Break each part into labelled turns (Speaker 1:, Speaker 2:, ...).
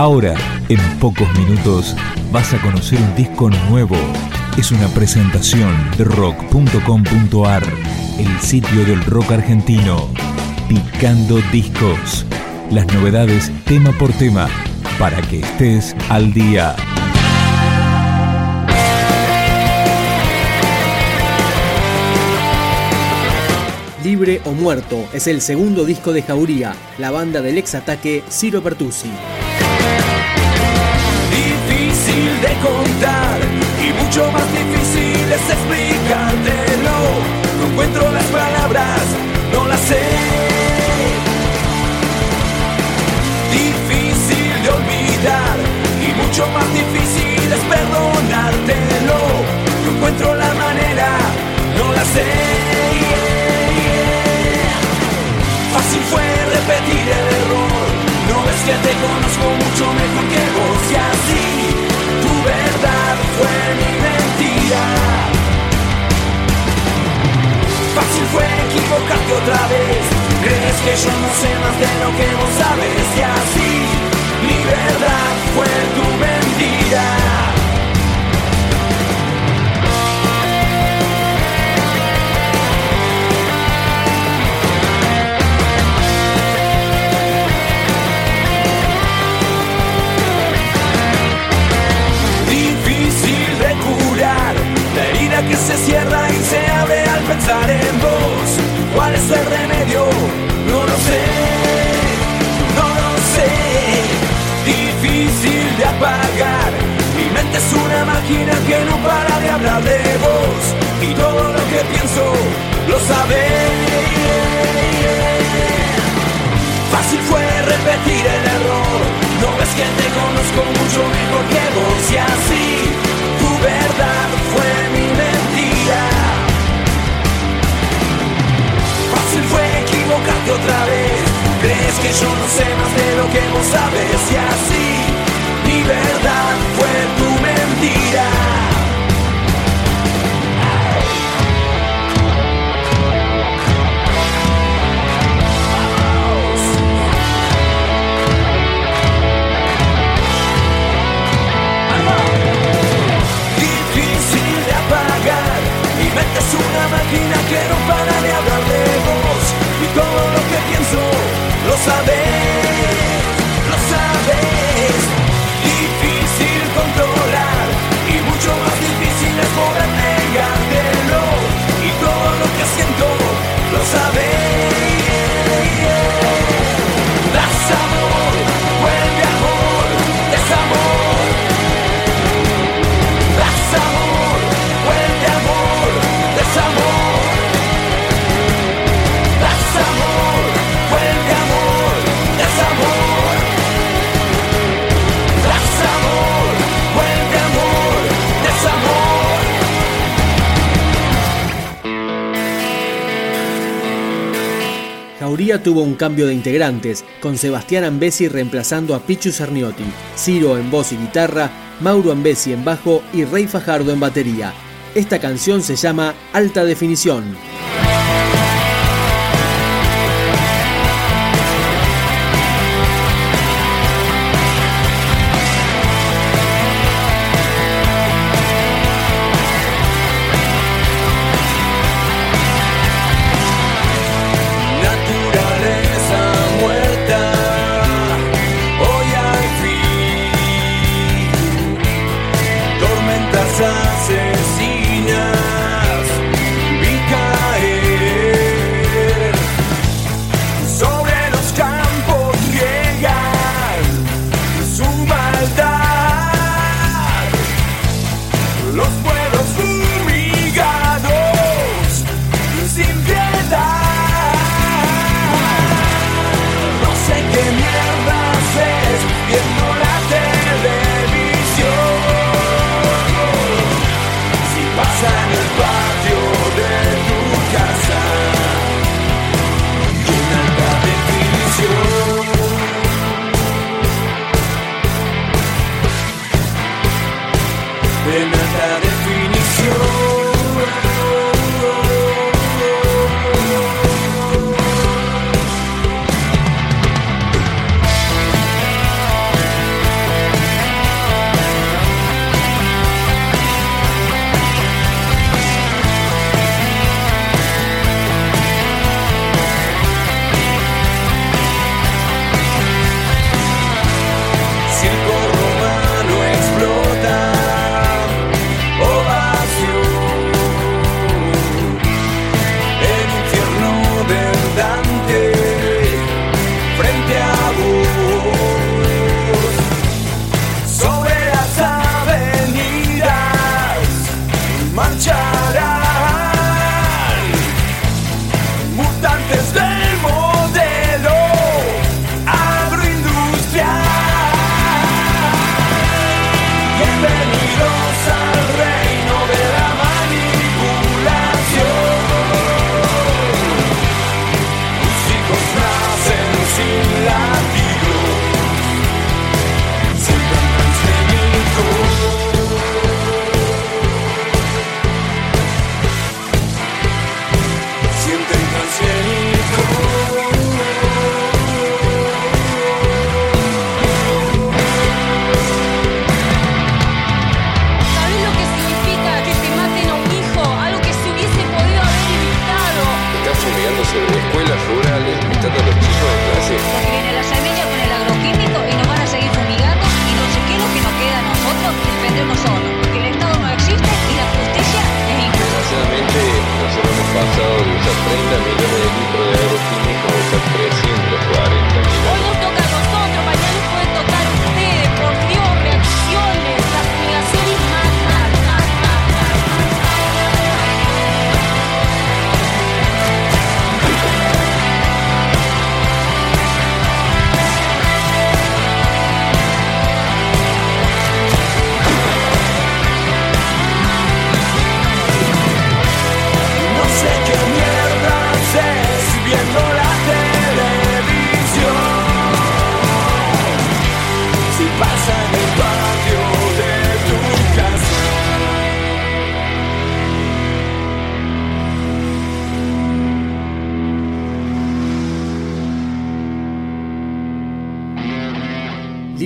Speaker 1: Ahora, en pocos minutos, vas a conocer un disco nuevo. Es una presentación de rock.com.ar, el sitio del rock argentino. Picando discos. Las novedades tema por tema, para que estés al día.
Speaker 2: Libre o Muerto es el segundo disco de Jauría, la banda del ex ataque Ciro Pertusi.
Speaker 3: Difícil de contar y mucho más difícil es explicártelo. No encuentro las palabras, no las sé. Difícil de olvidar y mucho más difícil es perdonártelo. No encuentro la manera, no la sé. Que te conozco mucho mejor que vos y así tu verdad fue mi mentira. Fácil fue equivocarte otra vez. Crees que yo no sé más de lo que vos sabes y así mi verdad fue tu mentira. Mi mente es una máquina que no para de hablar de vos. Y todo lo que pienso lo sabés. Fácil fue repetir el error. No ves que te conozco mucho mejor que vos y así tu verdad fue Fácil fue equivocarte otra vez. Crees que yo no sé más de lo que vos sabes y así quiero parar de hablar de vos y todo lo que pienso lo sabes.
Speaker 2: Tuvo un cambio de integrantes, con Sebastián Ambesi reemplazando a Pichu Cerniotti, Ciro en voz y guitarra, Mauro Ambesi en bajo y Rey Fajardo en batería. Esta canción se llama Alta Definición.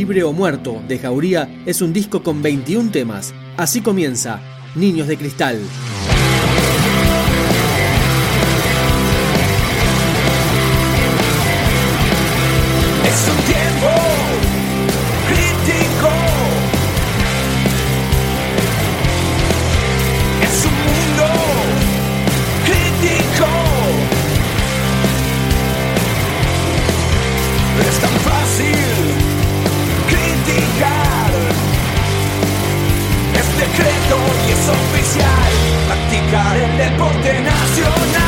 Speaker 2: Libre o Muerto de Jauría es un disco con 21 temas. Así comienza Niños de Cristal.
Speaker 3: deporte nacional.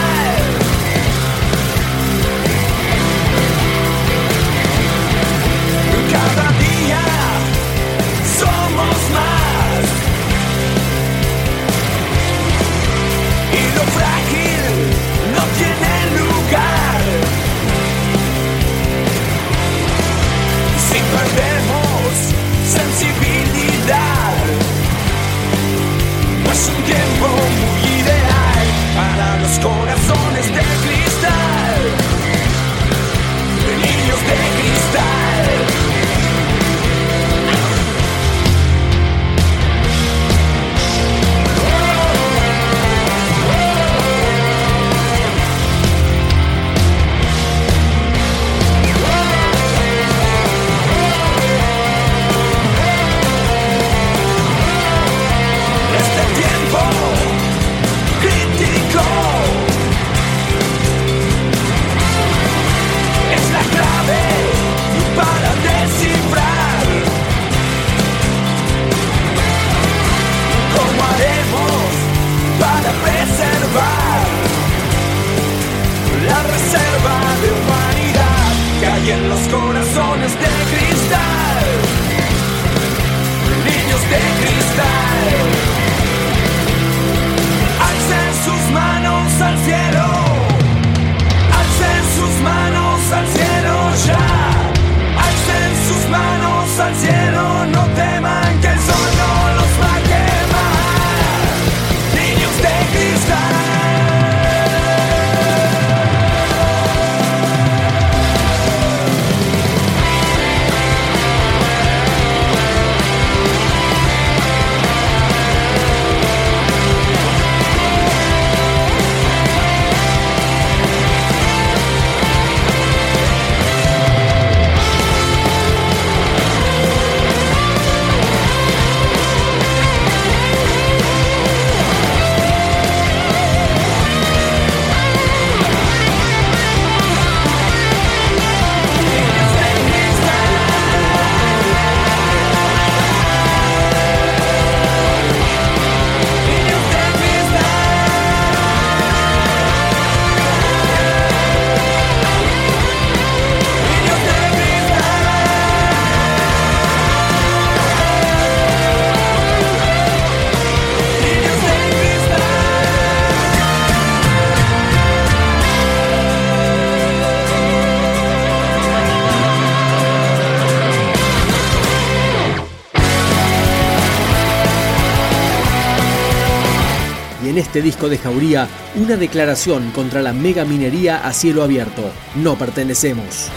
Speaker 3: en
Speaker 2: este disco de Jauría una declaración contra la mega minería a cielo abierto. No pertenecemos.